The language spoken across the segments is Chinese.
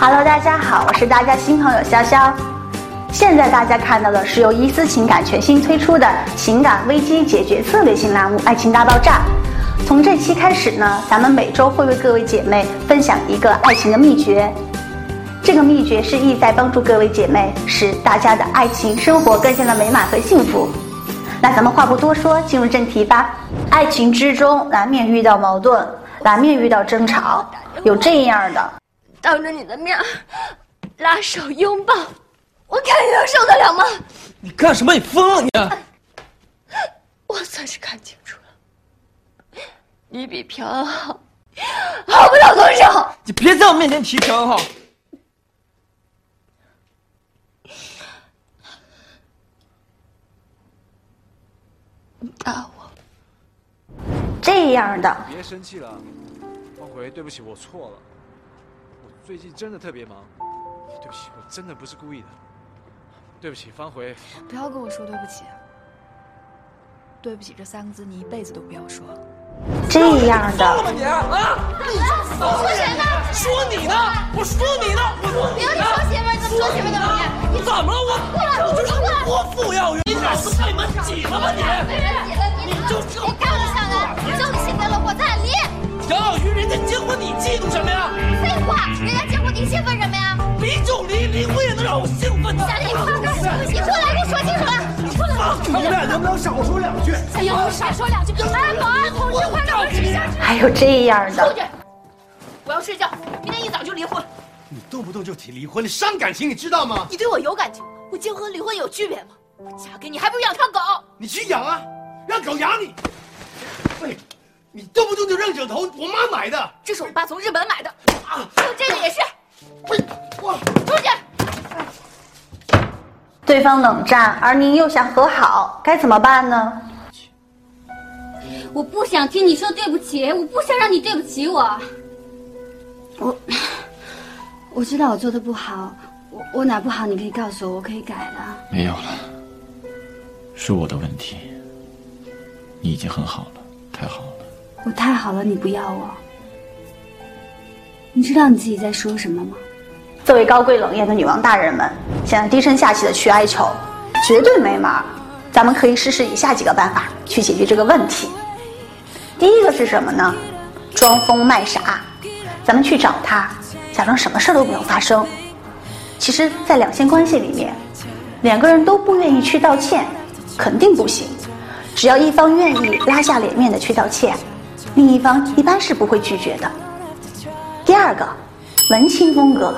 Hello，大家好，我是大家新朋友潇潇。现在大家看到的是由伊思情感全新推出的情感危机解决策略性栏目《爱情大爆炸》。从这期开始呢，咱们每周会为各位姐妹分享一个爱情的秘诀。这个秘诀是意在帮助各位姐妹使大家的爱情生活更加的美满和幸福。那咱们话不多说，进入正题吧。爱情之中难免遇到矛盾，难免遇到争吵，有这样的，当着你的面拉手拥抱。我看你能受得了吗？你干什么？你疯了你！我算是看清楚了，你比朴恩好，好不了多少。你别在我面前提朴恩浩。你打我。这样的。别生气了，方回，对不起，我错了。我最近真的特别忙，对不起，我真的不是故意的。对不起，方回。不要跟我说对不起。对不起这三个字，你一辈子都不要说。这样的。疯了吗你啊！你说谁呢？说你呢！我说你呢！我说你呢！你说媳妇，你怎么说媳妇的吗？你怎么了？我我就是多富要你脑子被门挤了吗你？被门挤了你？你就我看不上人，就你现在了，我再离。杨小鱼，人家结婚你嫉妒什么呀？人家结婚你兴奋什么呀？离就离，离婚也能让我兴奋的。夏丽，你快点，你出来，给我说清楚了。你过来，你们俩能不能少说两句？哎呦，少说两句。哎，保安同志，快让我吃下去。还有这样的。出去！我要睡觉，明天一早就离婚。你动不动就提离婚，你伤感情，你知道吗？你对我有感情，我结婚离婚有区别吗？我嫁给你还不如养条狗。你去养啊，让狗养你。喂，你动不动就扔枕头，我妈买的。这是我爸从日本买的。啊，还有这个也是。喂，我出去。对方冷战，而您又想和好，该怎么办呢？我不想听你说对不起，我不想让你对不起我。我我知道我做的不好，我我哪不好你可以告诉我，我可以改的。没有了，是我的问题。你已经很好了，太好了。我太好了，你不要我。你知道你自己在说什么吗？作为高贵冷艳的女王大人们，现在低声下气的去哀求，绝对没门儿咱们可以试试以下几个办法去解决这个问题。第一个是什么呢？装疯卖傻，咱们去找他，假装什么事都没有发生。其实，在两性关系里面，两个人都不愿意去道歉，肯定不行。只要一方愿意拉下脸面的去道歉，另一方一般是不会拒绝的。第二个，文青风格。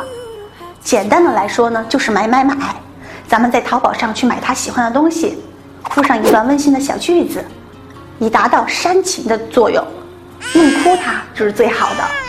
简单的来说呢，就是买买买。咱们在淘宝上去买他喜欢的东西，附上一段温馨的小句子，以达到煽情的作用。弄哭他就是最好的。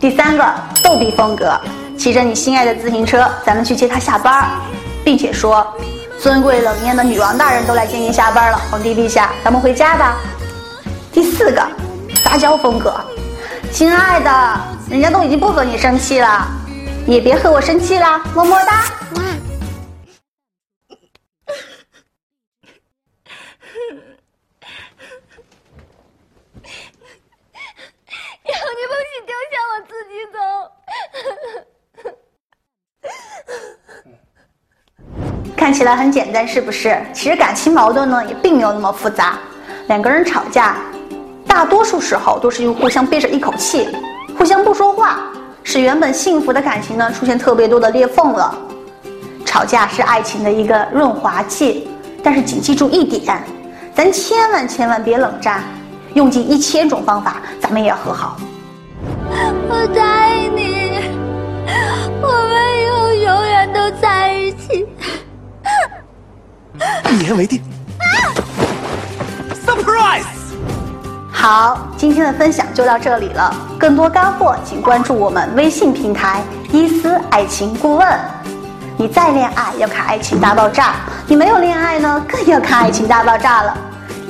第三个逗比风格，骑着你心爱的自行车，咱们去接他下班，并且说：“尊贵冷艳的女王大人都来接您下班了，皇帝陛下，咱们回家吧。”第四个撒娇风格，亲爱的，人家都已经不和你生气了，也别和我生气啦，么么哒。看起来很简单，是不是？其实感情矛盾呢，也并没有那么复杂。两个人吵架，大多数时候都是因为互相憋着一口气，互相不说话，使原本幸福的感情呢出现特别多的裂缝了。吵架是爱情的一个润滑剂，但是请记住一点，咱千万千万别冷战，用尽一千种方法，咱们也要和好。我答应你，我们以后永远都在一起。一言为定。Surprise！好，今天的分享就到这里了。更多干货，请关注我们微信平台“伊思爱情顾问”。你再恋爱要看《爱情大爆炸》，你没有恋爱呢，更要看《爱情大爆炸》了。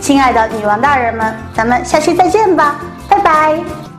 亲爱的女王大人们，咱们下期再见吧，拜拜。